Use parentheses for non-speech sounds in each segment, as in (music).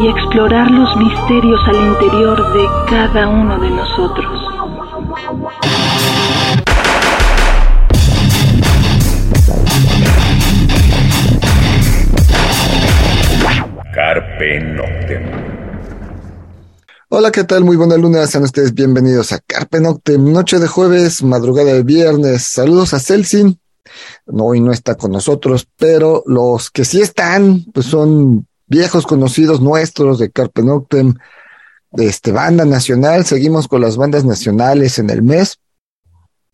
y explorar los misterios al interior de cada uno de nosotros. Carpe Noctem. Hola, ¿qué tal? Muy buena luna, sean ustedes bienvenidos a Carpe Noctem, noche de jueves, madrugada de viernes. Saludos a Celsin. No, hoy no está con nosotros, pero los que sí están, pues son viejos conocidos nuestros de Carpe Noctem, de este, banda nacional. Seguimos con las bandas nacionales en el mes.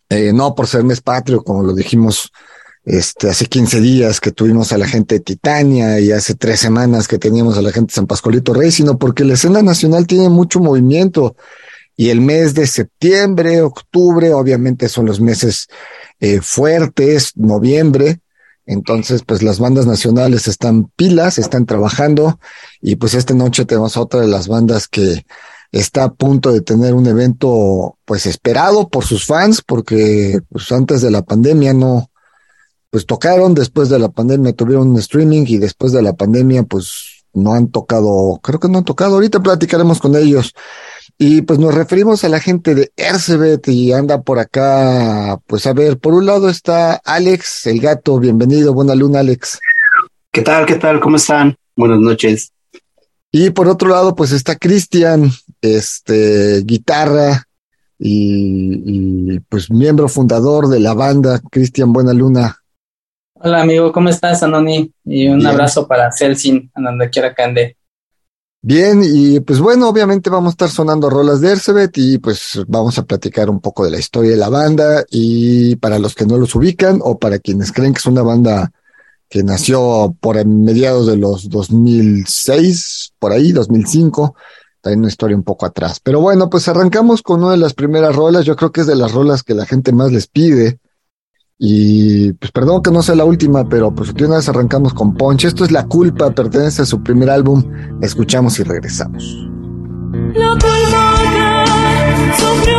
Eh, no por ser mes patrio, como lo dijimos este, hace 15 días que tuvimos a la gente de Titania y hace tres semanas que teníamos a la gente de San Pascualito Rey, sino porque la escena nacional tiene mucho movimiento y el mes de septiembre, octubre, obviamente son los meses eh, fuertes, noviembre, entonces, pues las bandas nacionales están pilas, están trabajando y pues esta noche tenemos otra de las bandas que está a punto de tener un evento pues esperado por sus fans porque pues antes de la pandemia no pues tocaron, después de la pandemia tuvieron un streaming y después de la pandemia pues no han tocado, creo que no han tocado, ahorita platicaremos con ellos. Y pues nos referimos a la gente de Ercebet y anda por acá, pues a ver, por un lado está Alex, el gato, bienvenido, buena luna Alex. ¿Qué tal? ¿Qué tal? ¿Cómo están? Buenas noches. Y por otro lado, pues está Cristian, este, guitarra y, y, pues miembro fundador de la banda. Cristian, buena luna. Hola amigo, ¿cómo estás, Anoni? Y un Bien. abrazo para Celsin, a donde quiera que ande. Bien, y pues bueno, obviamente vamos a estar sonando rolas de Ercebet y pues vamos a platicar un poco de la historia de la banda y para los que no los ubican o para quienes creen que es una banda que nació por mediados de los 2006, por ahí, 2005, hay una historia un poco atrás. Pero bueno, pues arrancamos con una de las primeras rolas, yo creo que es de las rolas que la gente más les pide. Y pues perdón que no sea la última, pero pues de una vez arrancamos con Punch. Esto es La Culpa, pertenece a su primer álbum. Escuchamos y regresamos. La culpa sobre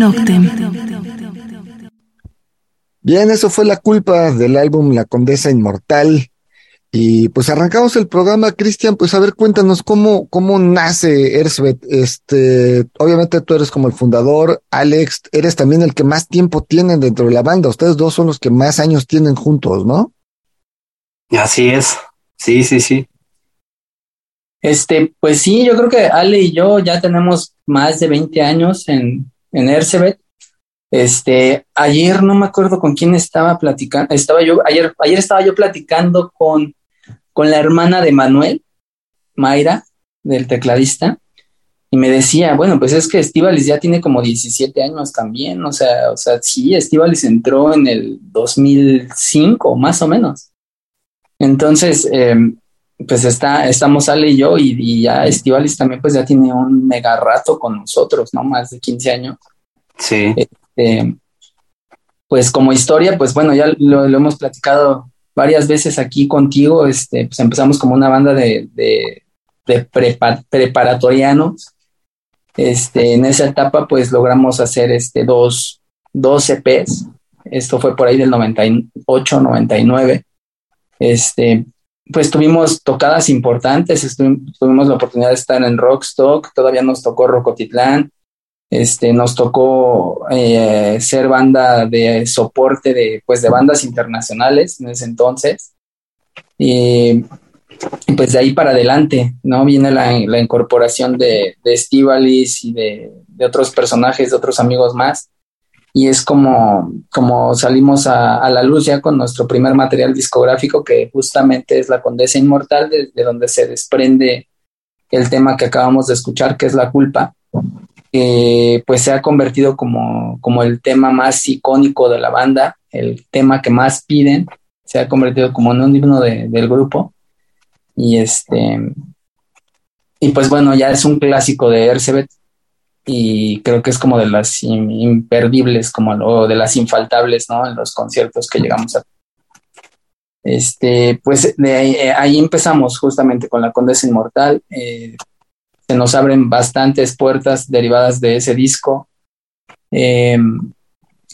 Noctem. Bien, eso fue la culpa del álbum La Condesa Inmortal. Y pues arrancamos el programa, Cristian, pues a ver, cuéntanos cómo, cómo nace Ersbet. Este, obviamente tú eres como el fundador, Alex, eres también el que más tiempo tienen dentro de la banda. Ustedes dos son los que más años tienen juntos, ¿no? Así es. Sí, sí, sí. Este, pues sí, yo creo que Ale y yo ya tenemos más de 20 años en, en Ercebet. Este, ayer no me acuerdo con quién estaba platicando, estaba yo, ayer, ayer estaba yo platicando con, con la hermana de Manuel, Mayra, del tecladista, y me decía, bueno, pues es que Estivalis ya tiene como 17 años también, o sea, o sea, sí, Estivalis entró en el 2005, más o menos. Entonces, eh, pues está, estamos Ale y yo, y, y ya Estivalis también pues ya tiene un mega rato con nosotros, ¿no? Más de 15 años. Sí. Este, pues como historia, pues bueno, ya lo, lo hemos platicado varias veces aquí contigo, este, pues empezamos como una banda de, de, de prepa- preparatorianos. Este, en esa etapa, pues logramos hacer este, dos, dos EPs. Esto fue por ahí del 98, 99. Este, pues tuvimos tocadas importantes, tuvimos la oportunidad de estar en Rockstock, todavía nos tocó Rocotitlán, este, nos tocó eh, ser banda de soporte de, pues, de bandas internacionales en ese entonces. Y, pues de ahí para adelante, ¿no? Viene la, incorporación de, de y de otros personajes, de otros amigos más. Y es como, como salimos a, la luz ya con nuestro primer material discográfico, que justamente es La Condesa Inmortal, de, de donde se desprende el tema que acabamos de escuchar, que es La Culpa pues se ha convertido como, como el tema más icónico de la banda, el tema que más piden, se ha convertido como un himno de- del grupo. Y este, y pues bueno, ya es un clásico de Ercebet y creo que es como de las im- imperdibles, como de las infaltables, ¿no? En los conciertos que llegamos a. Este, pues eh, ahí empezamos justamente con la Condesa Inmortal. eh, se nos abren bastantes puertas derivadas de ese disco. Eh,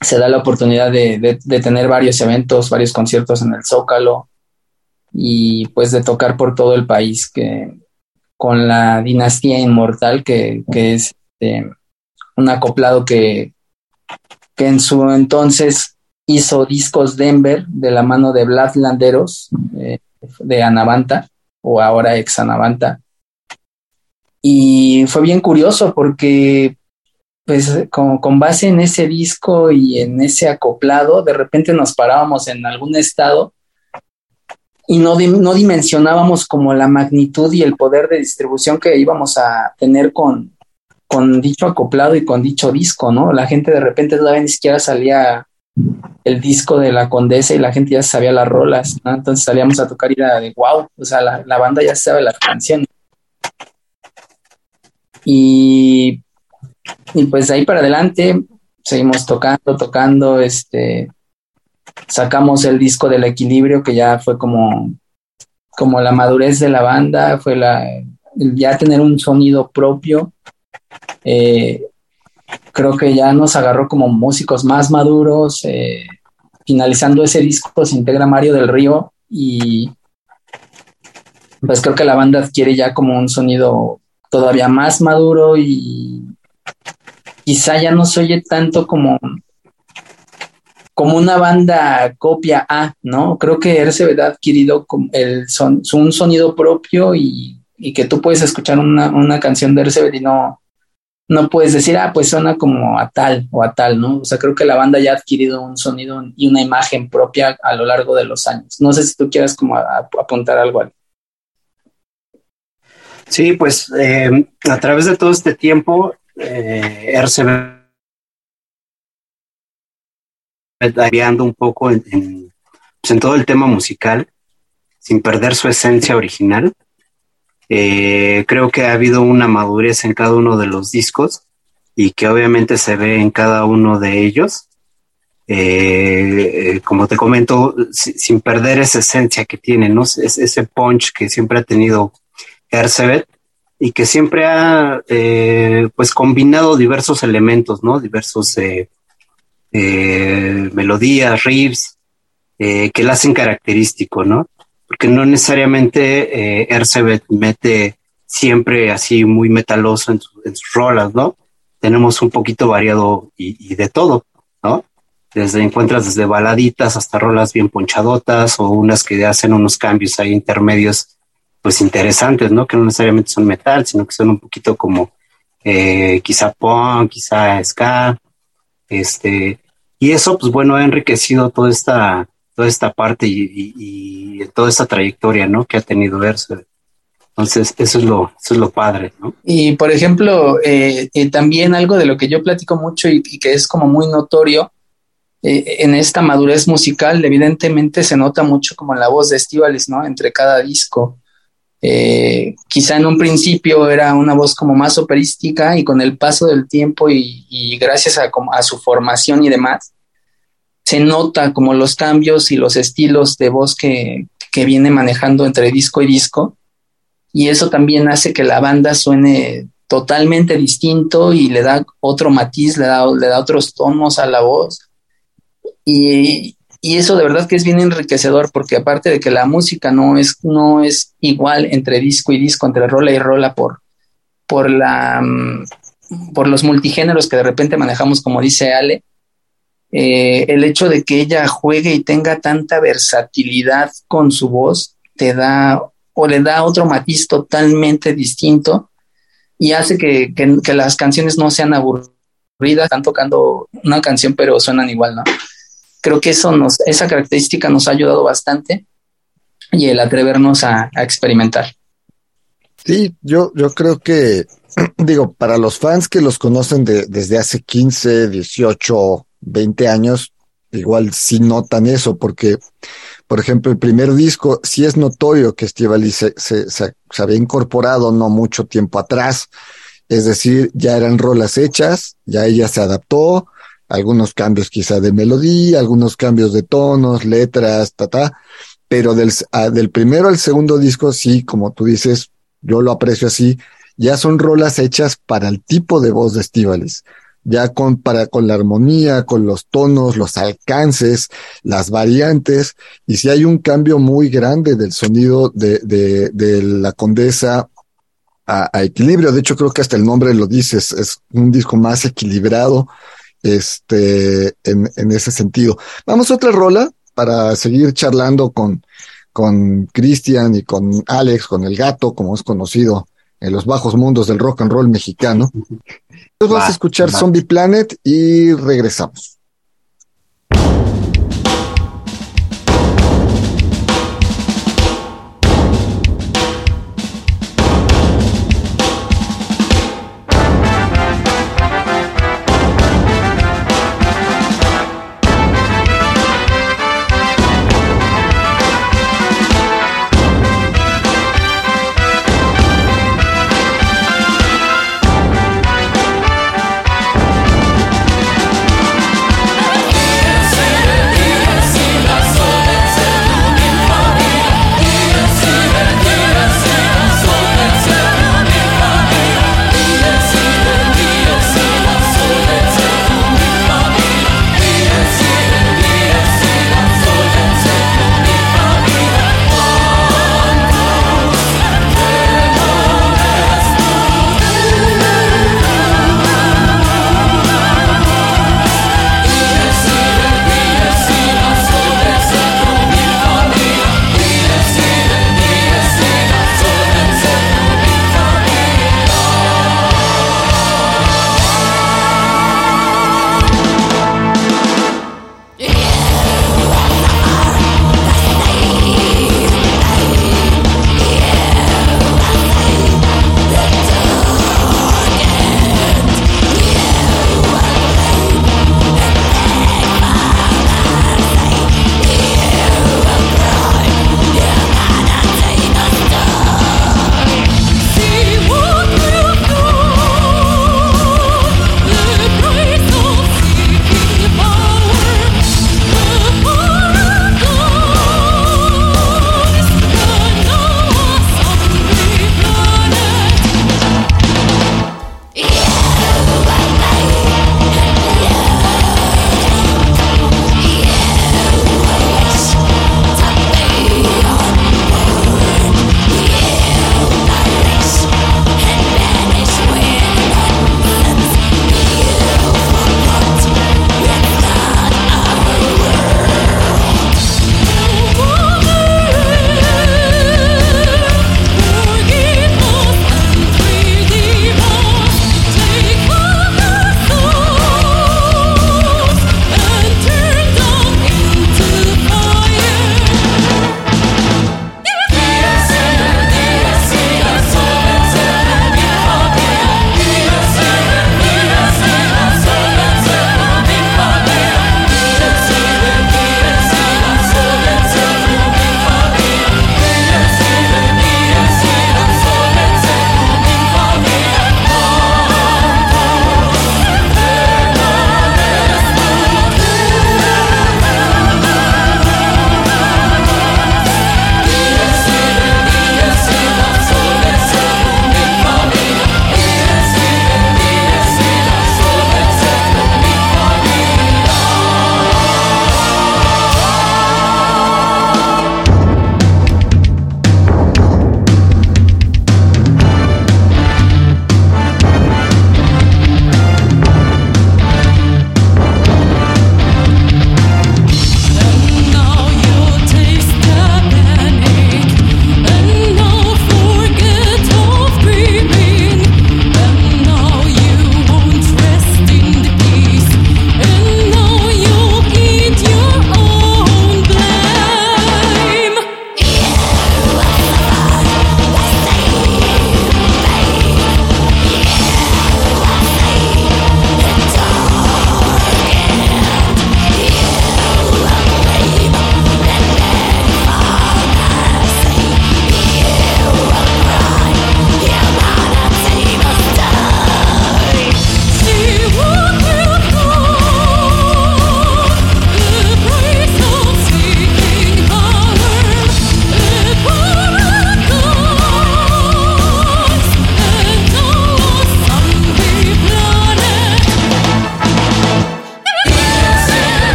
se da la oportunidad de, de- de tener varios eventos, varios conciertos en el Zócalo y pues de tocar por todo el país que, con la dinastía inmortal que, que es este, un acoplado que, que en su entonces hizo discos Denver de la mano de Vlad Landeros eh, de Anavanta o ahora ex Anavanta. Y fue bien curioso porque, pues, con, con base en ese disco y en ese acoplado, de repente nos parábamos en algún estado y no, no dimensionábamos como la magnitud y el poder de distribución que íbamos a tener con, con dicho acoplado y con dicho disco, ¿no? La gente de repente todavía ni siquiera salía el disco de la Condesa y la gente ya sabía las rolas, ¿no? Entonces salíamos a tocar y era de wow, o sea, la, banda ya sabe las canciones. Y, y pues de ahí para adelante seguimos tocando, tocando, este, sacamos el disco del equilibrio que ya fue como, como la madurez de la banda, fue la, ya tener un sonido propio. Eh, creo que ya nos agarró como músicos más maduros. eh, finalizando ese disco se integra Mario del Río y pues creo que la banda adquiere ya como un sonido todavía más maduro y quizá ya no se oye tanto como como una banda copia A, ¿no? Creo que Ercebet ha adquirido el son, un sonido propio y, y que tú puedes escuchar una, una canción de Ercebet y no, no puedes decir, ah, pues suena como a tal o a tal, ¿no? O sea, creo que la banda ya ha adquirido un sonido y una imagen propia a lo largo de los años. No sé si tú quieras como apuntar algo ahí. Sí, pues eh, a través de todo este tiempo, eh, RCB variando un poco pues, en todo el tema musical, sin perder su esencia original. Eh, creo que ha habido una madurez en cada uno de los discos y que obviamente se ve en cada uno de ellos. Eh, como te comento, si- sin perder esa esencia que tiene, ¿no? Es- ese punch que siempre ha tenido Ercebet, y que siempre ha eh, pues combinado diversos elementos, ¿no? Diversos eh, melodías, riffs, que la hacen característico, ¿no? Porque no necesariamente eh, Ercebet mete siempre así muy metaloso en, su- en sus rolas, ¿no? Tenemos un poquito variado y, y de todo, ¿no? Desde encuentras desde baladitas hasta rolas bien ponchadotas o unas que hacen unos cambios ahí intermedios, pues interesantes, ¿no? Que no necesariamente son metal, sino que son un poquito como eh, quizá punk, quizá ska, este, y eso, pues bueno, ha enriquecido toda esta, toda esta parte y, toda esta trayectoria, ¿no? Que ha tenido Erso. Entonces, eso es lo, eso es lo padre, ¿no? Y por ejemplo, eh, eh, también algo de lo que yo platico mucho y, que es como muy notorio eh, en esta madurez musical, evidentemente se nota mucho como la voz de Estivales, ¿no? Entre cada disco. Eh, quizá en un principio era una voz como más operística y con el paso del tiempo y, gracias a, a su formación y demás, se nota como los cambios y los estilos de voz que, que viene manejando entre disco y disco y eso también hace que la banda suene totalmente distinto y le da otro matiz, le da, le da otros tonos a la voz. Y, y eso de verdad que es bien enriquecedor porque aparte de que la música no es, no es igual entre disco y disco, entre rola y rola por, por, la, mm, por los multigéneros que de repente manejamos, como dice Ale, eh, el hecho de que ella juegue y tenga tanta versatilidad con su voz te da o le da otro matiz totalmente distinto y hace que, que- las canciones no sean aburridas, están tocando una canción pero suenan igual, ¿no? Creo que eso nos, esa característica nos ha ayudado bastante y el atrevernos a, a experimentar. Sí, yo, yo creo que, (clears throat) digo, para los fans que los conocen de- desde hace 15, 18, 20 años, igual sí notan eso, porque, por ejemplo, el primer disco, sí es notorio que Estivali se, se, había incorporado no mucho tiempo atrás, es decir, ya eran rolas hechas, ya ella se adaptó, algunos cambios quizá de melodía, algunos cambios de tonos, letras, ta, ta, pero del, a- del primero al segundo disco, sí, como tú dices, yo lo aprecio así, ya son rolas hechas para el tipo de voz de Estíbaliz, ya con, para, con la armonía, con los tonos, los alcances, las variantes, y si hay un cambio muy grande del sonido de, de, de la condesa a, a equilibrio, de hecho creo que hasta el nombre lo dice, es, es un disco más equilibrado, este, en, en ese sentido. Vamos a otra rola para seguir charlando con, con Cristian y con Alex, con el gato, como es conocido en los bajos mundos del rock and roll mexicano. Entonces vamos Va, a escuchar. Zombie Planet y regresamos.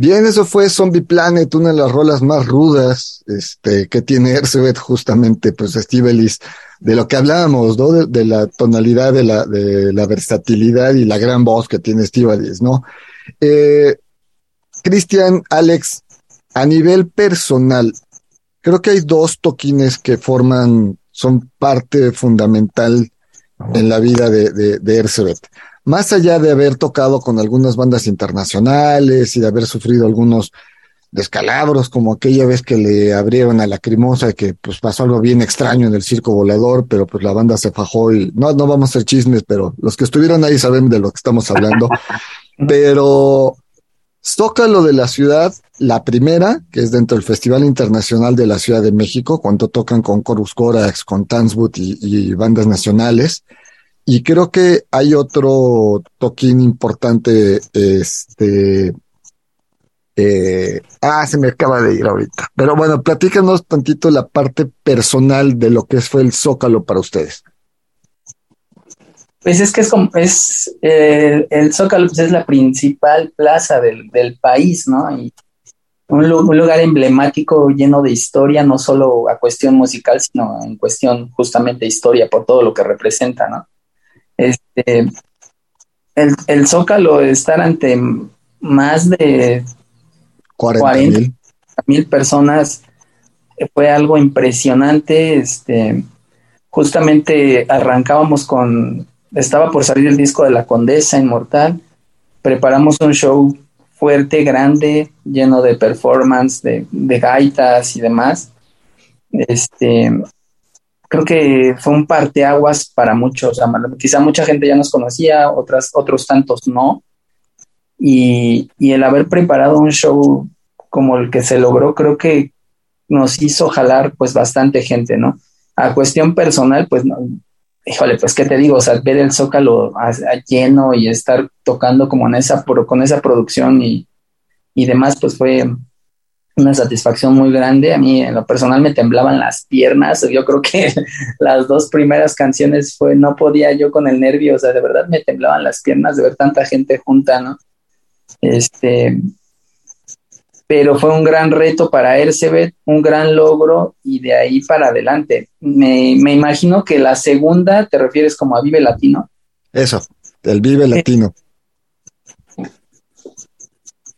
Bien, eso fue Zombie Planet, una de las rolas más rudas este, que tiene Ercebet, justamente, pues Estibelis, de lo que hablábamos, ¿no? De, la tonalidad, de la, de la versatilidad y la gran voz que tiene Estibelis, ¿no? Eh, Cristian, Alex, a nivel personal, creo que hay dos toquines que forman, son parte fundamental en la vida de, de. Más allá de haber tocado con algunas bandas internacionales y de haber sufrido algunos descalabros, como aquella vez que le abrieron a la Crimosa, que pues pasó algo bien extraño en el circo volador, pero pues la banda se fajó y no, no vamos a hacer chismes, pero los que estuvieron ahí saben de lo que estamos hablando. (laughs) pero Zócalo de la ciudad, la primera, que es dentro del Festival Internacional de la Ciudad de México, cuando tocan con Corus Corax, con Tanswood y, y bandas nacionales. Y creo que hay otro toquín importante, este, eh, ah, se me acaba de ir ahorita. Pero bueno, platícanos tantito la parte personal de lo que fue el Zócalo para ustedes. Pues es que es como, es, eh, el Zócalo pues es la principal plaza del, del país, ¿no? Y un, un lugar emblemático lleno de historia, no solo a cuestión musical, sino en cuestión justamente historia por todo lo que representa, ¿no? Este, el, el Zócalo estar ante más de 40 40. mil. personas fue algo impresionante. Este, justamente arrancábamos con, estaba por salir el disco de La Condesa Inmortal. Preparamos un show fuerte, grande, lleno de performance, de, de gaitas y demás. Este, creo que fue un parteaguas para muchos. O sea, quizá mucha gente ya nos conocía, otras, otros tantos no. Y, el haber preparado un show como el que se logró, creo que nos hizo jalar pues bastante gente, ¿no? A cuestión personal, pues no, híjole, pues qué te digo, o sea, ver el Zócalo a- a lleno y estar tocando como en esa, con esa producción y, y demás, pues fue una satisfacción muy grande. A mí en lo personal me temblaban las piernas. Yo creo que (laughs) las dos primeras canciones fue, no podía yo con el nervio, o sea, de verdad me temblaban las piernas de ver tanta gente junta, ¿no? Este, pero fue un gran reto para Ercebet, un gran logro y de ahí para adelante. Me, me imagino que la segunda te refieres como a Vive Latino. Eso, el Vive Latino.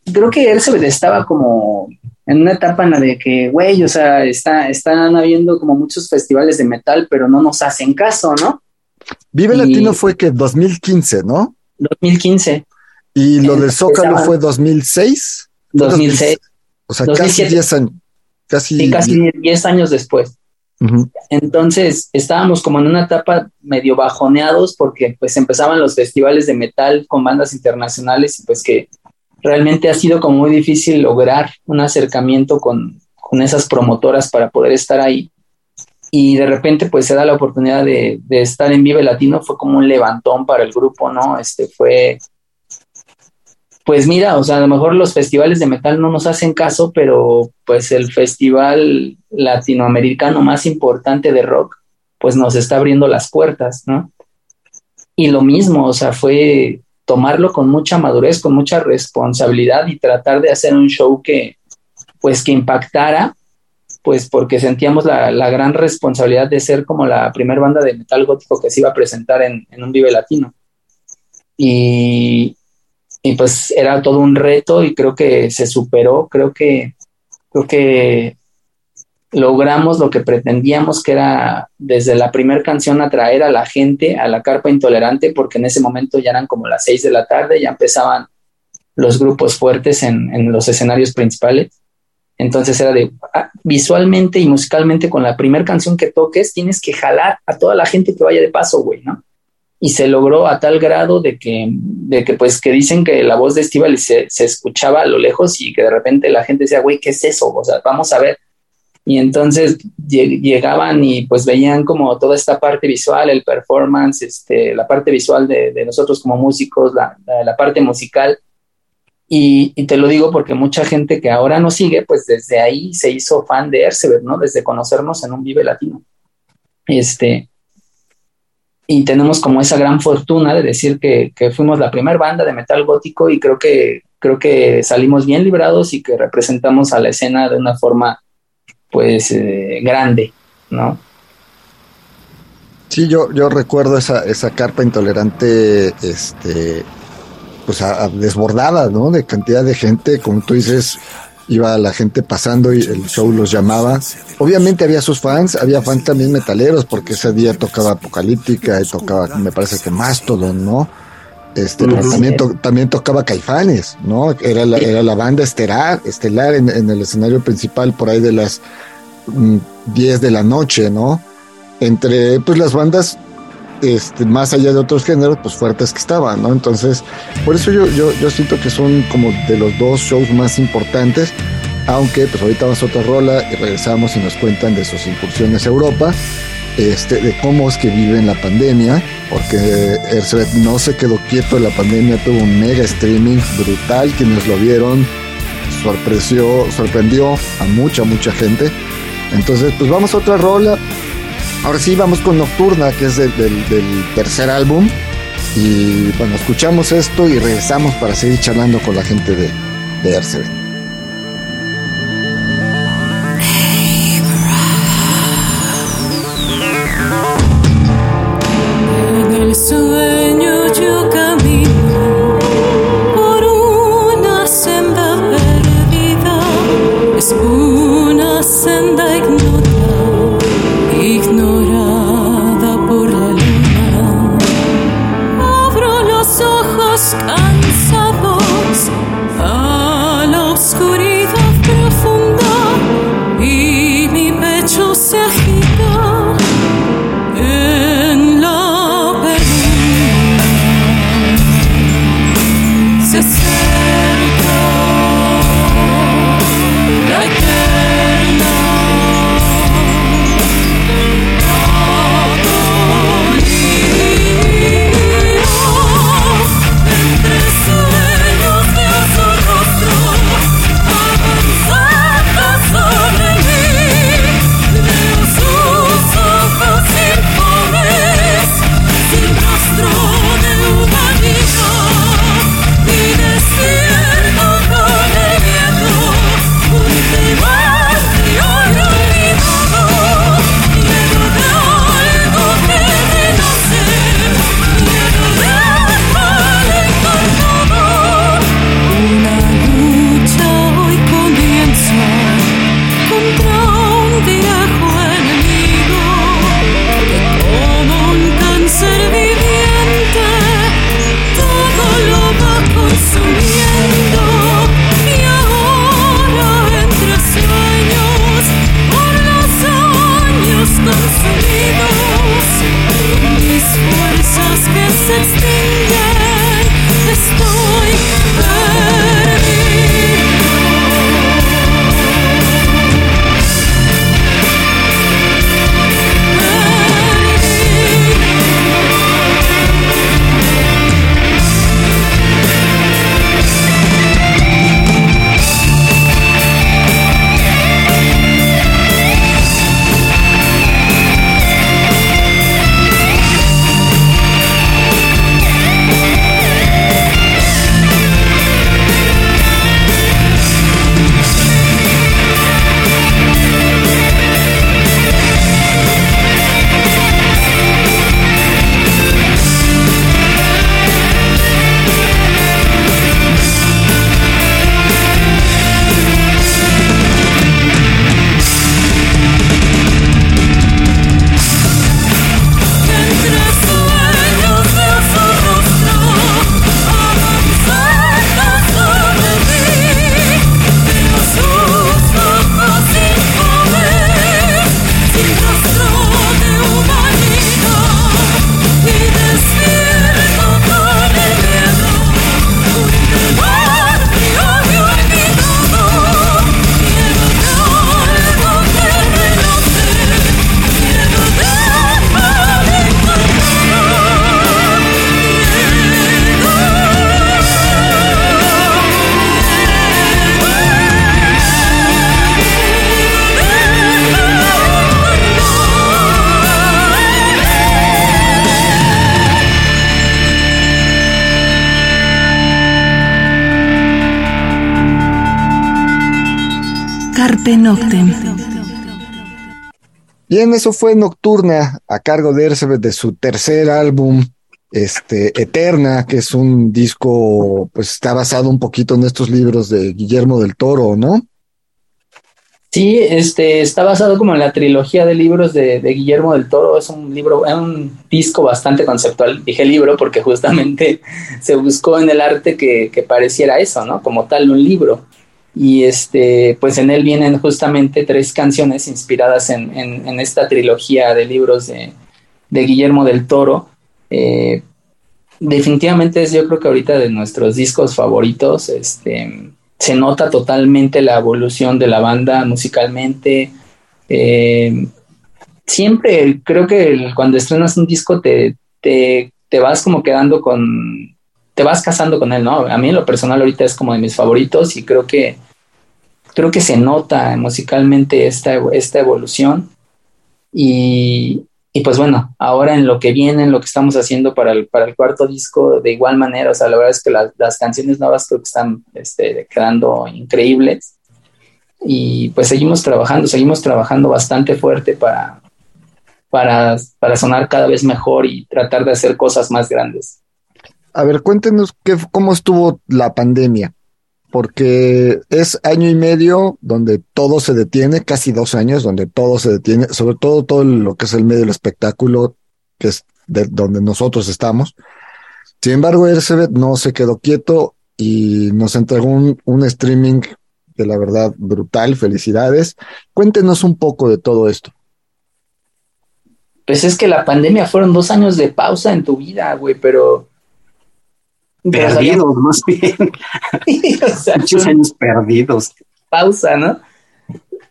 Creo que Ercebet estaba como en una etapa en la de que, güey, o sea, está, están habiendo como muchos festivales de metal, pero no nos hacen caso, ¿no? Vive Y- Latino fue que 2015, ¿no? 2015, Y lo del Zócalo fue 2006. Fue 2006, O sea, 2007. casi 10 años. Casi. sí, casi 10 años después. Entonces estábamos como en una etapa medio bajoneados porque pues empezaban los festivales de metal con bandas internacionales y pues que realmente ha sido como muy difícil lograr un acercamiento con, con esas promotoras para poder estar ahí. Y de repente pues se da la oportunidad de, de estar en Vive Latino, fue como un levantón para el grupo, ¿no? Este fue, pues mira, o sea, a lo mejor los festivales de metal no nos hacen caso, pero pues el festival latinoamericano más importante de rock, pues nos está abriendo las puertas, ¿no? Y lo mismo, o sea, fue tomarlo con mucha madurez, con mucha responsabilidad y tratar de hacer un show que, pues, que impactara, pues, porque sentíamos la, gran responsabilidad de ser como la primera banda de metal gótico que se iba a presentar en, en un Vive Latino. Y, y pues era todo un reto y creo que se superó, creo que, creo que logramos lo que pretendíamos, que era desde la primera canción atraer a la gente a la carpa intolerante, porque en ese momento ya eran como las seis de la tarde, ya empezaban los grupos fuertes en, en los escenarios principales. Entonces era de ah, visualmente y musicalmente con la primera canción que toques, tienes que jalar a toda la gente que vaya de paso, güey, ¿no? Y se logró a tal grado de que, de que pues que dicen que la voz de Estival se, se escuchaba a lo lejos y que de repente la gente decía, güey, ¿qué es eso? O sea, vamos a ver. Y entonces lleg- llegaban y pues veían como toda esta parte visual, el performance, este, la parte visual de, nosotros como músicos, la, la, parte musical. Y, te lo digo porque mucha gente que ahora nos sigue, pues desde ahí se hizo fan de Ercebet, ¿no? Desde conocernos en un Vive Latino. Este, y tenemos como esa gran fortuna de decir que, que fuimos la primera banda de metal gótico y creo que, creo que salimos bien librados y que representamos a la escena de una forma pues eh, grande, ¿no? Sí, yo, yo recuerdo esa, esa carpa intolerante, este, pues desbordada, ¿no? De cantidad de gente, como tú dices, iba la gente pasando y el show los llamaba. Obviamente había sus fans, había fans también metaleros, porque ese día tocaba Apocalíptica y tocaba, me parece que Mastodon, ¿no? Este, también, to- también tocaba Caifanes, ¿no? Era la, era la banda estelar, estelar en, en el escenario principal por ahí de las mm, 10 de la noche, ¿no? Entre pues las bandas este, más allá de otros géneros, pues fuertes que estaban, ¿no? Entonces, por eso yo, yo, yo siento que son como de los dos shows más importantes, aunque pues ahorita vamos a otra rola y regresamos y nos cuentan de sus incursiones a Europa, este, de cómo es que viven la pandemia, porque Ersebet no se quedó quieto en la pandemia, tuvo un mega streaming brutal, quienes lo vieron, sorprendió, sorprendió a mucha, mucha gente. Entonces, pues vamos a otra rola. Ahora sí, vamos con Nocturna, que es del, del- tercer álbum. Y bueno, escuchamos esto y regresamos para seguir charlando con la gente de, de. Noctem. Bien, eso fue Nocturna a cargo de Ersebet de su tercer álbum, este, Eterna, que es un disco, pues está basado un poquito en estos libros de Guillermo del Toro, ¿no? Sí, este está basado como en la trilogía de libros de, de Guillermo del Toro. Es un libro, es un disco bastante conceptual. Dije libro porque justamente (laughs) se buscó en el arte que, que pareciera eso, ¿no? Como tal, un libro. Y este, pues en él vienen justamente tres canciones inspiradas en, en, esta trilogía de libros de, de Guillermo del Toro. Eh, definitivamente es yo creo que ahorita de nuestros discos favoritos. Este se nota totalmente la evolución de la banda musicalmente. Eh, siempre creo que cuando estrenas un disco te, te, te, vas como quedando con, te vas casando con él, ¿no? A mí en lo personal ahorita es como de mis favoritos y creo que, creo que se nota musicalmente esta, esta evolución. Y, y pues bueno, ahora en lo que viene, en lo que estamos haciendo para el, para el cuarto disco, de igual manera, o sea, la verdad es que la, las canciones nuevas creo que están este, quedando increíbles. Y pues seguimos trabajando, seguimos trabajando bastante fuerte para, para, para sonar cada vez mejor y tratar de hacer cosas más grandes. A ver, cuéntenos qué, cómo estuvo la pandemia porque es año y medio donde todo se detiene, casi dos años donde todo se detiene, sobre todo todo lo que es el medio del espectáculo, que es de donde nosotros estamos. Sin embargo, Ersebet no se quedó quieto y nos entregó un, un streaming de la verdad brutal. Felicidades. Cuéntenos un poco de todo esto. Pues es que la pandemia fueron dos años de pausa en tu vida, güey, pero Perdidos, más (laughs) bien. o sea, Muchos años perdidos. Pausa, ¿no?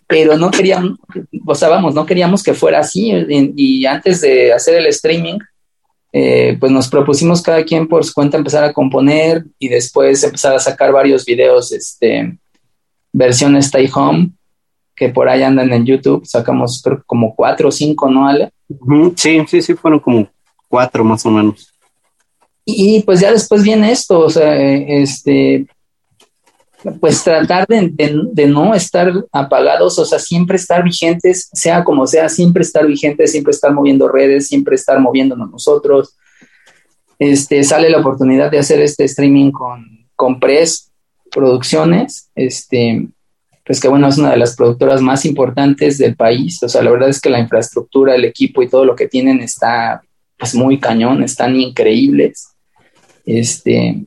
Pero no queríamos, o sea, vamos, no queríamos que fuera así. Y, y antes de hacer el streaming, eh, pues nos propusimos cada quien por su cuenta empezar a componer y después empezar a sacar varios videos, este, versión Stay Home, que por ahí andan en YouTube. Sacamos creo, como cuatro o cinco, ¿no, Ale? Sí, sí, sí, fueron como cuatro más o menos. Y pues ya después viene esto, o sea, este, pues tratar de, de, no estar apagados, o sea, siempre estar vigentes, sea como sea, siempre estar vigentes, siempre estar moviendo redes, siempre estar moviéndonos nosotros. Este, sale la oportunidad de hacer este streaming con, con Press Producciones, este, pues que bueno, es una de las productoras más importantes del país, o sea, la verdad es que la infraestructura, el equipo y todo lo que tienen está pues muy cañón, están increíbles. Este,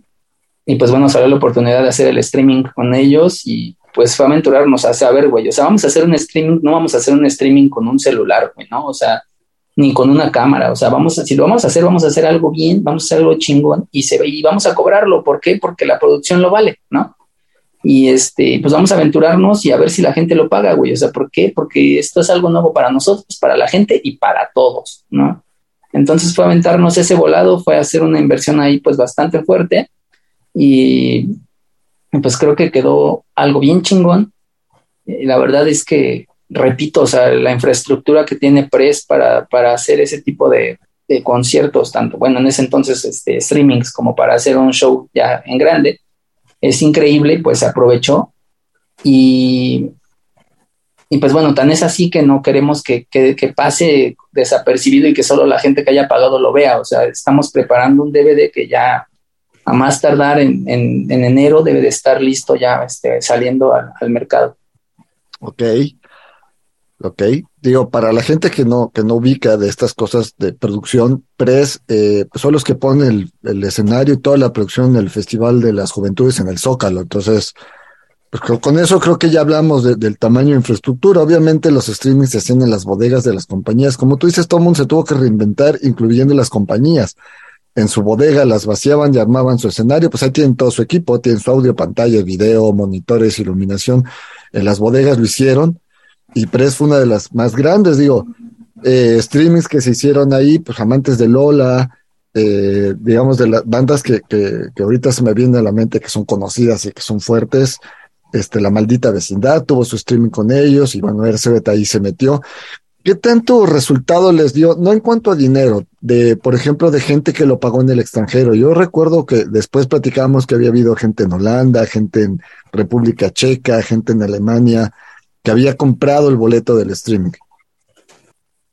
y pues bueno, salió la oportunidad de hacer el streaming con ellos y pues fue aventurarnos a saber, güey, o sea, vamos a hacer un streaming, no vamos a hacer un streaming con un celular, güey, ¿no? O sea, ni con una cámara, o sea, vamos a, si lo vamos a hacer, vamos a hacer algo bien, vamos a hacer algo chingón y se y vamos a cobrarlo, ¿por qué? Porque la producción lo vale, ¿no? Y este, pues vamos a aventurarnos y a ver si la gente lo paga, güey, o sea, ¿por qué? Porque esto es algo nuevo para nosotros, para la gente y para todos, ¿no? Entonces fue aventarnos ese volado, fue hacer una inversión ahí pues bastante fuerte y pues creo que quedó algo bien chingón. Y la verdad es que, repito, o sea, la infraestructura que tiene Press para, para hacer ese tipo de, de, conciertos, tanto, bueno, en ese entonces este, streamings como para hacer un show ya en grande, es increíble, pues aprovechó. Y y pues bueno, tan es así que no queremos que, que, pase desapercibido y que solo la gente que haya pagado lo vea. O sea, estamos preparando un DVD que ya a más tardar en, en, en enero debe de estar listo ya este, saliendo al, mercado. Ok. Ok. Digo, para la gente que no, que no ubica de estas cosas de producción, Press eh, pues son los que ponen el, el escenario y toda la producción del Festival de las Juventudes en el Zócalo. Entonces, pues con eso creo que ya hablamos de, del tamaño de infraestructura. Obviamente los streamings se hacen en las bodegas de las compañías. Como tú dices, todo el mundo se tuvo que reinventar, incluyendo las compañías. En su bodega las vaciaban y armaban su escenario, pues ahí tienen todo su equipo, tienen su audio, pantalla, video, monitores, iluminación. En las bodegas lo hicieron y Press fue una de las más grandes, digo, eh, streamings que se hicieron ahí, pues amantes de Lola, eh, digamos, de las bandas que, que, que ahorita se me vienen a la mente que son conocidas y que son fuertes, este, La Maldita Vecindad, tuvo su streaming con ellos y bueno, Ersebet ahí se metió. ¿Qué tanto resultado les dio? No en cuanto a dinero, de, por ejemplo, de gente que lo pagó en el extranjero. Yo recuerdo que después platicamos que había habido gente en Holanda, gente en República Checa, gente en Alemania, que había comprado el boleto del streaming.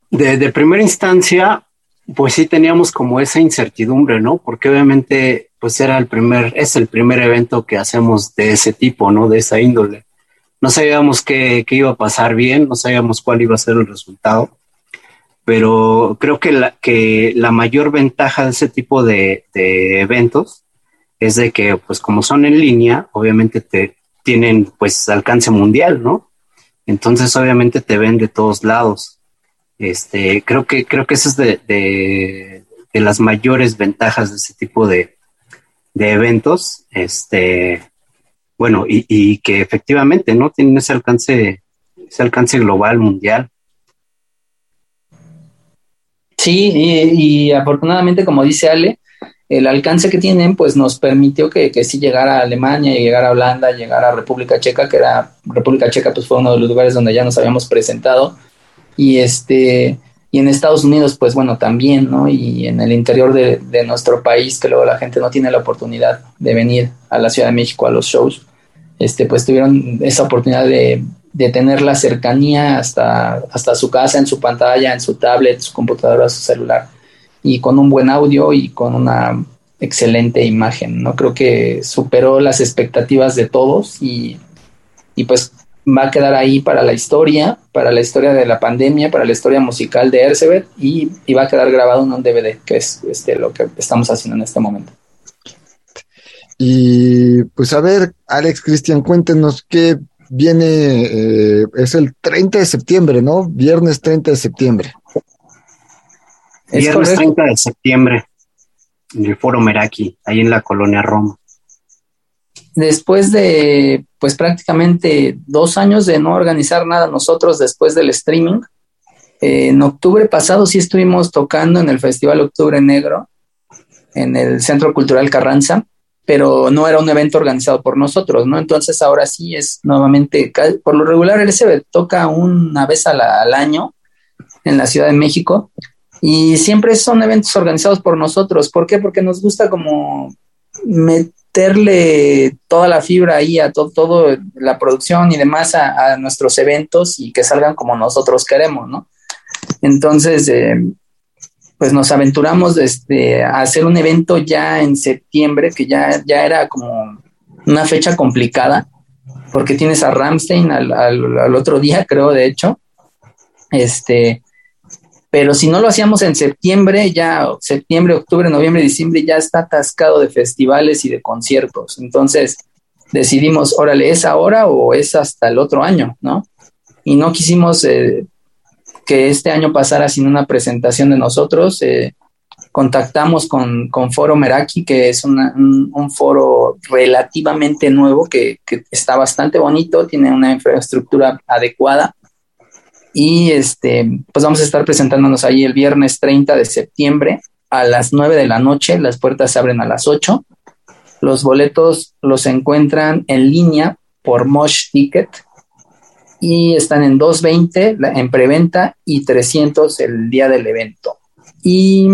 De, de primera instancia, pues sí teníamos como esa incertidumbre, ¿no? Porque obviamente, pues era el primer, es el primer evento que hacemos de ese tipo, ¿no? De esa índole. No sabíamos qué, qué iba a pasar bien, no sabíamos cuál iba a ser el resultado, pero creo que la, que la mayor ventaja de ese tipo de, de eventos es de que, pues como son en línea, obviamente te tienen pues alcance mundial, ¿no? Entonces obviamente te ven de todos lados. Este, creo que, creo que esa es de, de, de las mayores ventajas de ese tipo de, de eventos. Este, bueno, y, y, que efectivamente no tienen ese alcance, ese alcance global, mundial. Sí, y, afortunadamente, como dice Ale, el alcance que tienen, pues nos permitió que, que sí llegara a Alemania, llegar a Holanda, llegar a República Checa, que era República Checa, pues fue uno de los lugares donde ya nos habíamos presentado. Y este, y en Estados Unidos, pues bueno, también, ¿no? Y en el interior de, nuestro país, que luego la gente no tiene la oportunidad de venir a la Ciudad de México a los shows, este, pues tuvieron esa oportunidad de, de tener la cercanía hasta, hasta su casa, en su pantalla, en su tablet, su computadora, su celular y con un buen audio y con una excelente imagen, ¿no? Creo que superó las expectativas de todos y, y, pues va a quedar ahí para la historia, para la historia de la pandemia, para la historia musical de Ercebet y, y va a quedar grabado en un DVD, que es este, lo que estamos haciendo en este momento. Y pues a ver, Alex Cristian, cuéntenos qué viene, eh, es el 30 de septiembre, ¿no? Viernes 30 de septiembre. Viernes 30 de septiembre, en el Foro Meraki, ahí en la colonia Roma. Después de, pues prácticamente dos años de no organizar nada nosotros después del streaming, eh, en octubre pasado sí estuvimos tocando en el Festival Octubre Negro, en el Centro Cultural Carranza, pero no era un evento organizado por nosotros, ¿no? Entonces ahora sí es nuevamente, por lo regular el SB toca una vez al año en la Ciudad de México, y siempre son eventos organizados por nosotros. ¿Por qué? Porque nos gusta como meterle toda la fibra ahí a todo, todo la producción y demás a, nuestros eventos y que salgan como nosotros queremos, ¿no? Entonces, eh, pues nos aventuramos este, a hacer un evento ya en septiembre, que ya, ya era como una fecha complicada, porque tienes a Ramstein al, al, al otro día, (laughs) creo, de hecho. Este, pero si no lo hacíamos en septiembre, ya septiembre, octubre, noviembre, diciembre, ya está atascado de festivales y de conciertos. Entonces decidimos, órale, ¿es ahora o es hasta el otro año? ¿No? Y no quisimos eh, que este año pasara sin una presentación de nosotros. Eh, contactamos con, con, Foro Meraki, que es un, un, foro relativamente nuevo, que, que está bastante bonito, tiene una infraestructura adecuada y este, pues vamos a estar presentándonos ahí el viernes 30 de septiembre a las 9 de la noche. Las puertas se abren a las 8. Los boletos los encuentran en línea por Mosh Ticket y están en 220 en preventa y 300 el día del evento. Y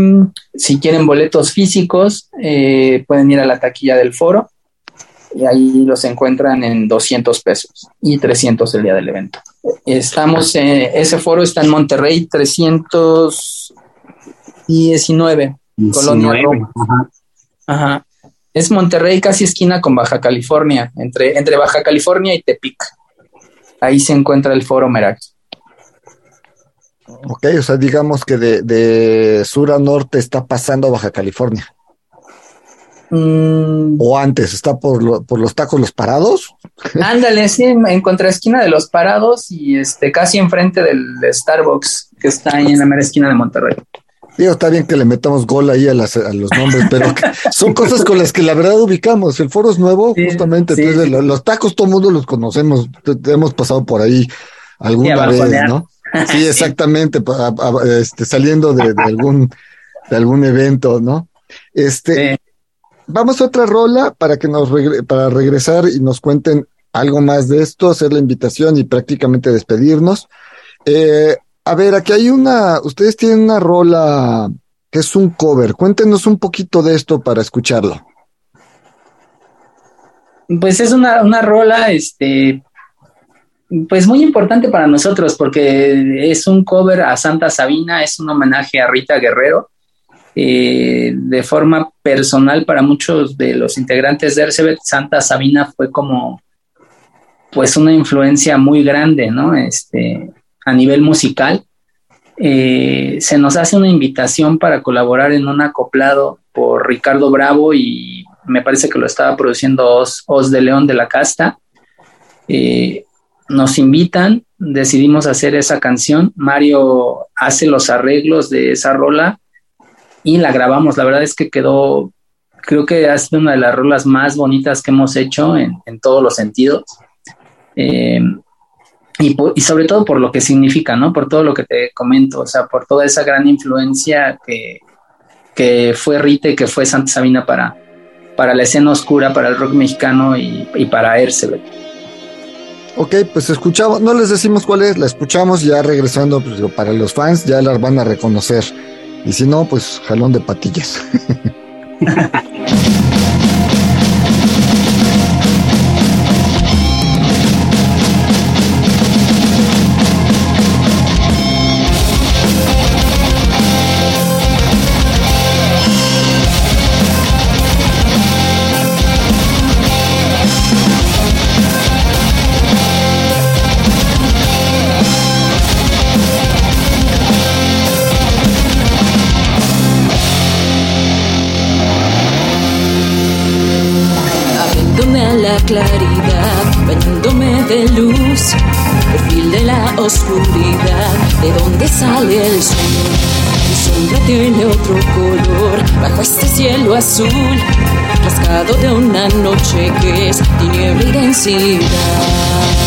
si quieren boletos físicos, eh, pueden ir a la taquilla del foro y ahí los encuentran en 200 pesos y 300 el día del evento. Estamos, eh, ese foro está en Monterrey 319, Colonia Roma. Ajá. Ajá. Es Monterrey casi esquina con Baja California, entre, entre Baja California y Tepic. Ahí se encuentra el foro Meraki. Ok, o sea, digamos que de, de sur a norte está pasando Baja California. Mm. O antes, está por, lo, por los tacos Los Parados. Ándale, sí, en contraesquina de Los Parados y este casi enfrente del Starbucks que está ahí en la mera esquina de Monterrey. Digo, está bien que le metamos gol ahí a, las, a los nombres, pero (laughs) son cosas con las que la verdad ubicamos. El foro es nuevo, sí, justamente. Sí, entonces, sí. los tacos todo el mundo los conocemos. Hemos pasado por ahí alguna vez, ¿no? (laughs) Sí, exactamente. a, a, este, saliendo de, de, algún, de algún evento, ¿no? Este, vamos a otra rola para que nos regre para regresar y nos cuenten algo más de esto, hacer la invitación y prácticamente despedirnos. Eh, a ver, aquí hay una, ustedes tienen una rola que es un cover. Cuéntenos un poquito de esto para escucharlo. Pues es una, una rola, este, pues muy importante para nosotros porque es un cover a Santa Sabina, es un homenaje a Rita Guerrero. Eh, de forma personal para muchos de los integrantes de Ercebet, Santa Sabina fue como pues una influencia muy grande, ¿no? Este, a nivel musical. Eh, se nos hace una invitación para colaborar en un acoplado por Ricardo Bravo y me parece que lo estaba produciendo Os, de León de la Casta. Eh, nos invitan, decidimos hacer esa canción, Mario hace los arreglos de esa rola y la grabamos. La verdad es que quedó, creo que ha sido una de las rolas más bonitas que hemos hecho en, en todos los sentidos. Eh, y, y, sobre todo por lo que significa, ¿no? Por todo lo que te comento, o sea, por toda esa gran influencia que, que fue Rita y que fue Santa Sabina para, para la escena oscura, para el rock mexicano y, y para Ercebet. Ok, pues escuchamos, no les decimos cuál es, la escuchamos ya regresando, pues para los fans ya las van a reconocer. Y si no, pues jalón de patillas. (laughs) azul, de una noche que es tiniebla y densidad.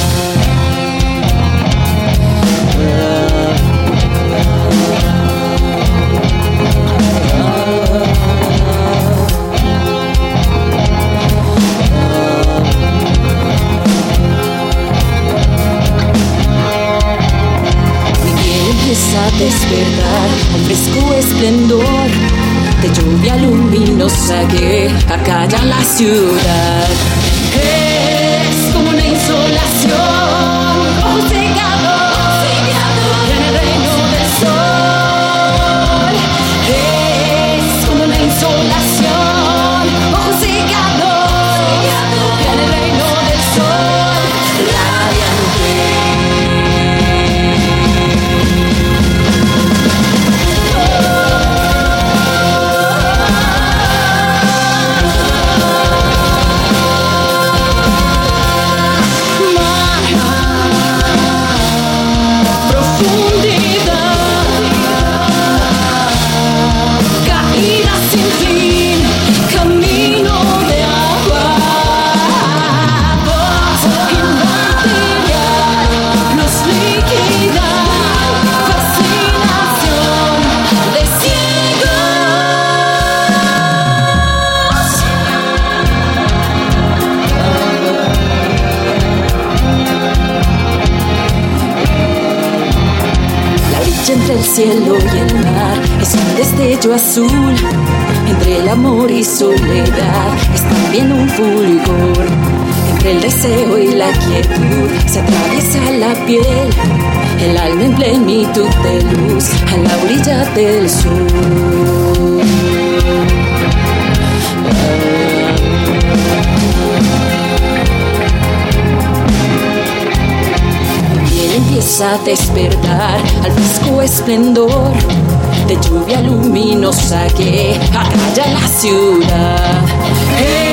Acalla la ciudad. El alma en plenitud de luz a la orilla del sur. empieza a despertar al fresco esplendor de lluvia luminosa que acalla la ciudad. Es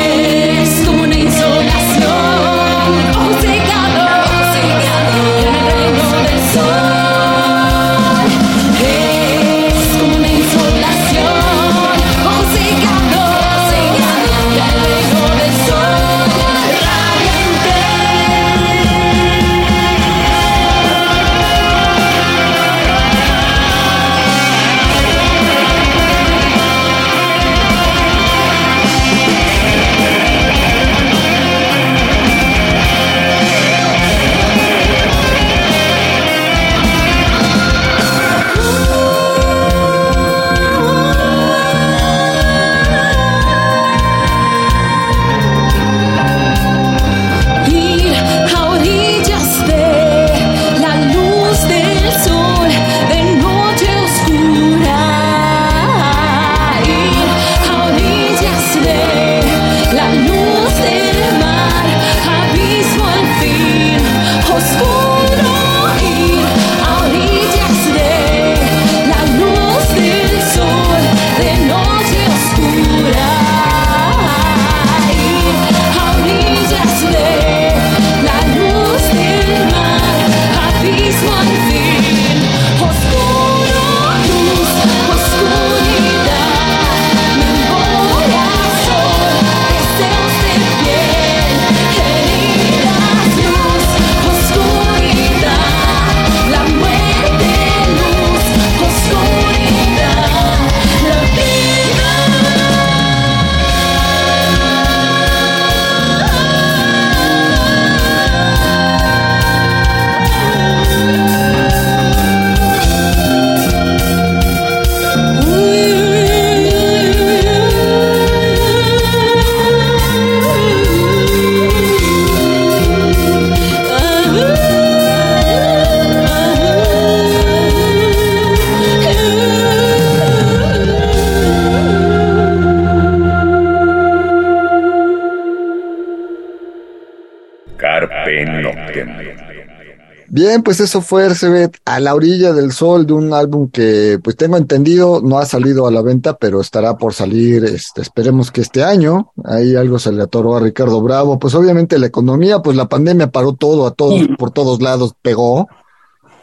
Bien, pues eso fue Ercebet a la orilla del sol de un álbum que, pues tengo entendido, no ha salido a la venta, pero estará por salir, este, esperemos que este año. Ahí algo se le atoró a Ricardo Bravo. Pues obviamente la economía, pues la pandemia paró todo, a todos, por todos lados pegó,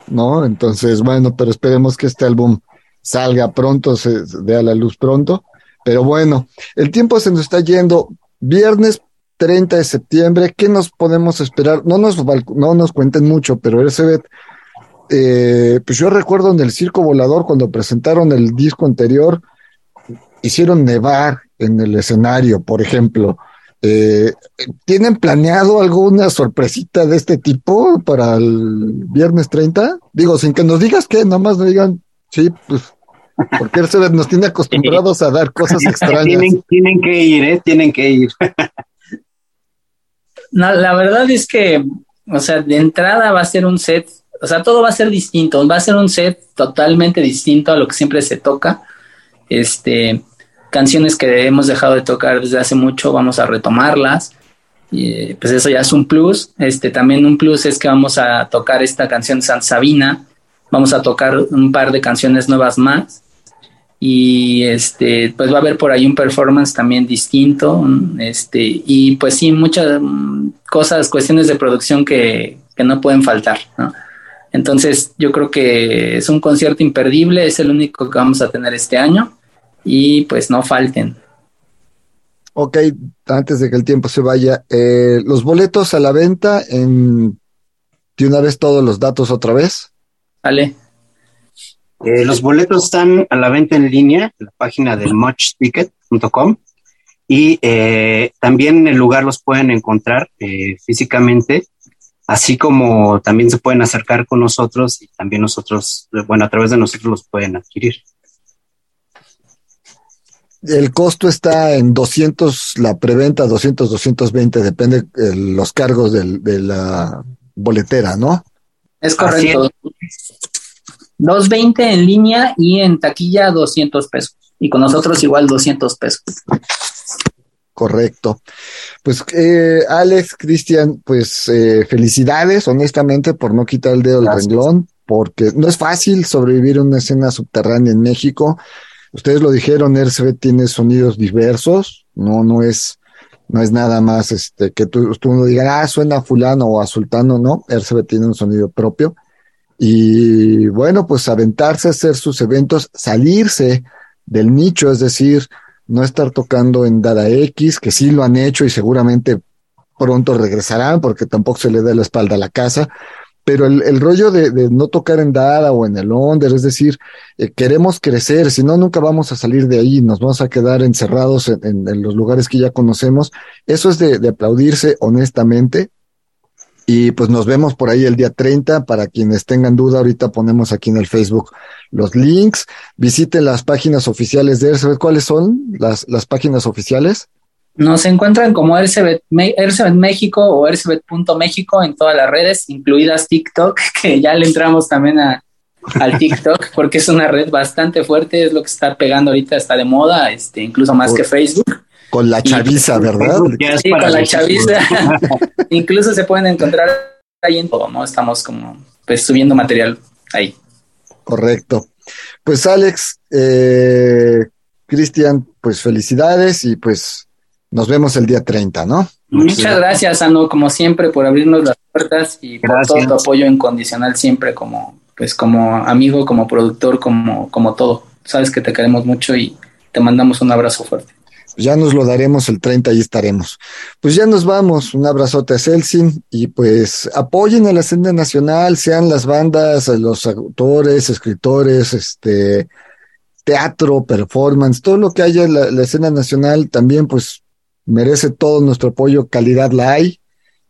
¿no? Entonces, bueno, pero esperemos que este álbum salga pronto, se dé a la luz pronto. Pero bueno, el tiempo se nos está yendo. Viernes 30 de septiembre, ¿qué nos podemos esperar? No nos, no nos cuenten mucho, pero ese eh, pues yo recuerdo en el Circo Volador cuando presentaron el disco anterior, hicieron nevar en el escenario, por ejemplo. Eh, ¿Tienen planeado alguna sorpresita de este tipo para el viernes 30? Digo, sin que nos digas que, nomás nos digan, sí, pues, porque nos tiene (laughs) acostumbrados a dar cosas (laughs) extrañas. Tienen, tienen que ir, ¿eh? Tienen que ir. (laughs) No, la verdad es que, o sea, de entrada va a ser un set, o sea, todo va a ser distinto, va a ser un set totalmente distinto a lo que siempre se toca. Este, canciones que hemos dejado de tocar desde hace mucho, vamos a retomarlas. Y, pues eso ya es un plus. Este, también un plus es que vamos a tocar esta canción San Sabina, vamos a tocar un par de canciones nuevas más y este pues va a haber por ahí un performance también distinto este y pues sí muchas mm, cosas cuestiones de producción que, que no pueden faltar ¿no? entonces yo creo que es un concierto imperdible es el único que vamos a tener este año y pues no falten Ok, antes de que el tiempo se vaya, eh, los boletos a la venta en de una vez todos los datos otra vez. Vale. Eh, los boletos están a la venta en línea en la página del muchticket.com y eh, también en el lugar los pueden encontrar eh, físicamente, así como también se pueden acercar con nosotros y también nosotros, bueno, a través de nosotros los pueden adquirir. El costo está en 200, la preventa 200, 220, depende de los cargos de la boletera, ¿no? Es correcto. 220 en línea y en taquilla 200 pesos. Y con nosotros igual 200 pesos. Correcto. Pues eh, Alex, Cristian, pues eh, felicidades, honestamente, por no quitar el dedo del renglón, porque no es fácil sobrevivir una escena subterránea en México. Ustedes lo dijeron, RCB tiene sonidos diversos, no, no es, no es nada más este que tú, tú uno diga, ah, suena a fulano o a sultano, no, RCB tiene un sonido propio. Y bueno, pues aventarse a hacer sus eventos, salirse del nicho, es decir, no estar tocando en Dada X, que sí lo han hecho y seguramente pronto regresarán porque tampoco se le da la espalda a la casa, pero el, el rollo de, no tocar en Dada o en el Onder, es decir, eh, queremos crecer, si no, nunca vamos a salir de ahí, nos vamos a quedar encerrados en, en, en los lugares que ya conocemos. Eso es de aplaudirse honestamente y pues nos vemos por ahí el día 30. Para quienes tengan duda, ahorita ponemos aquí en el Facebook los links. Visiten las páginas oficiales de RCB. ¿Cuáles son las, las páginas oficiales? Nos encuentran como RCB, México o RCB.méxico en todas las redes, incluidas TikTok, (laughs) que ya le entramos también a, al TikTok, porque es una red bastante fuerte, es lo que está pegando ahorita, está de moda, este, incluso más que Facebook. Con la chaviza, ¿verdad? Sí, con la chaviza. (laughs) Incluso se pueden encontrar ahí en todo, ¿no? Estamos como pues subiendo material ahí. Correcto. Pues Alex, eh, Cristian, pues felicidades y pues nos vemos el día 30, ¿no? Muchas gracias, Ano, como siempre, por abrirnos las puertas y por todo tu apoyo incondicional siempre como, pues como amigo, como productor, como, como todo. Sabes que te queremos mucho y te mandamos un abrazo fuerte ya nos lo daremos el 30 y estaremos. Pues ya nos vamos, un abrazote a Celsin y pues apoyen a la escena nacional, sean las bandas, los autores, escritores, este teatro, performance, todo lo que haya en la, escena nacional también pues merece todo nuestro apoyo, calidad la hay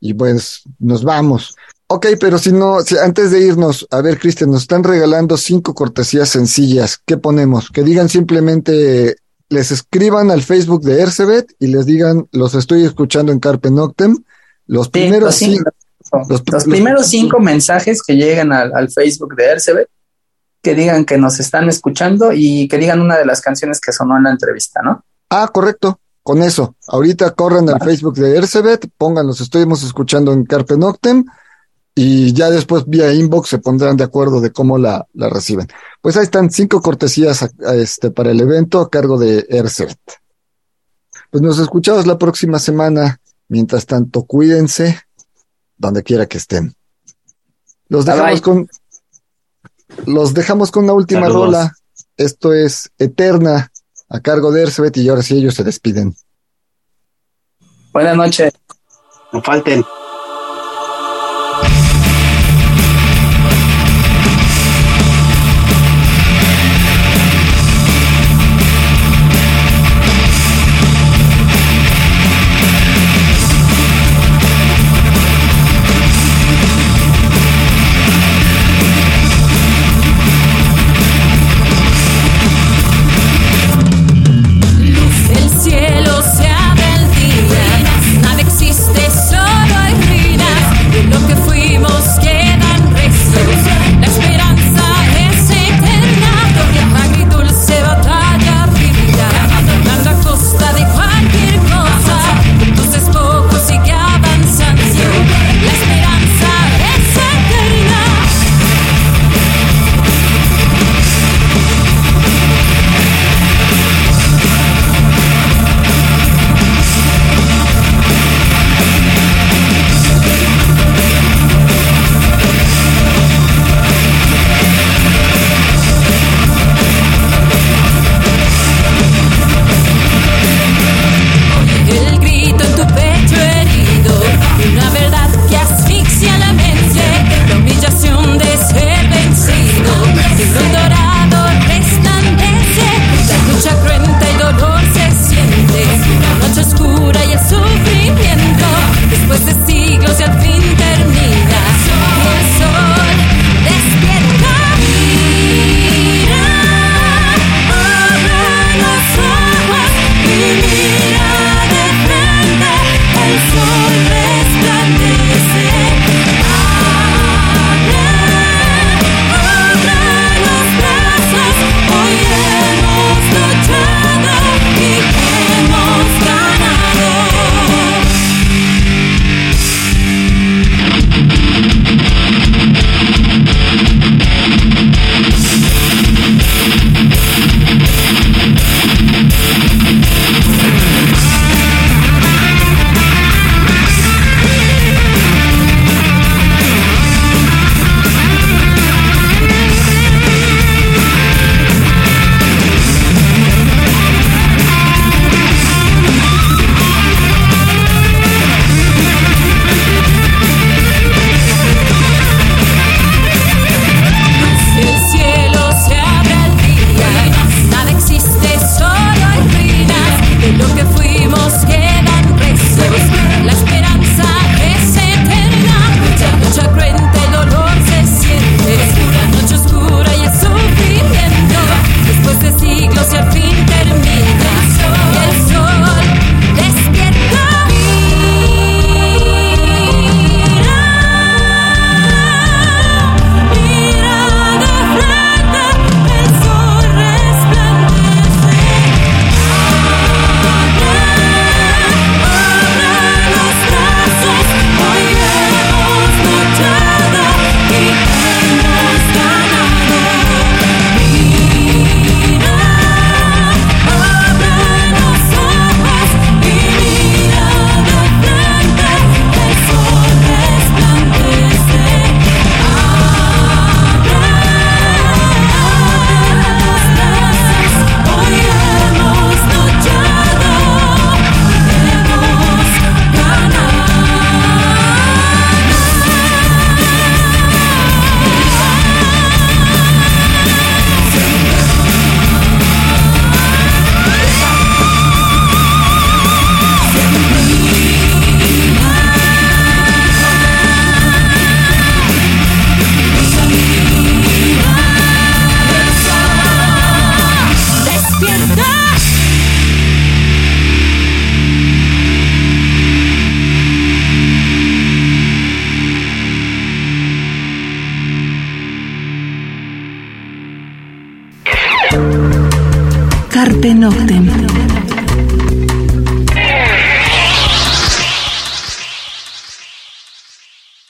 y pues nos vamos. Ok, pero si no, antes de irnos, a ver, Cristian, nos están regalando cinco cortesías sencillas. ¿Qué ponemos? Que digan simplemente les escriban al Facebook de Ercebet y les digan, los estoy escuchando en Carpe Noctem. Los primeros, sí, cinco, los, los, primeros cinco mensajes que lleguen al, al, Facebook de Ercebet, que digan que nos están escuchando y que digan una de las canciones que sonó en la entrevista, ¿no? Ah, correcto. Con eso, ahorita corren al Facebook de Ercebet, pongan los estuvimos escuchando en Carpe Noctem, y ya después vía inbox se pondrán de acuerdo de cómo la, la reciben. Pues ahí están cinco cortesías este, para el evento a cargo de Ercert. Pues nos escuchamos la próxima semana. Mientras tanto, cuídense donde quiera que estén. Los dejamos con los dejamos con una última rola. Esto es Eterna a cargo de Ersebet y ahora sí ellos se despiden. Buenas noches. No falten.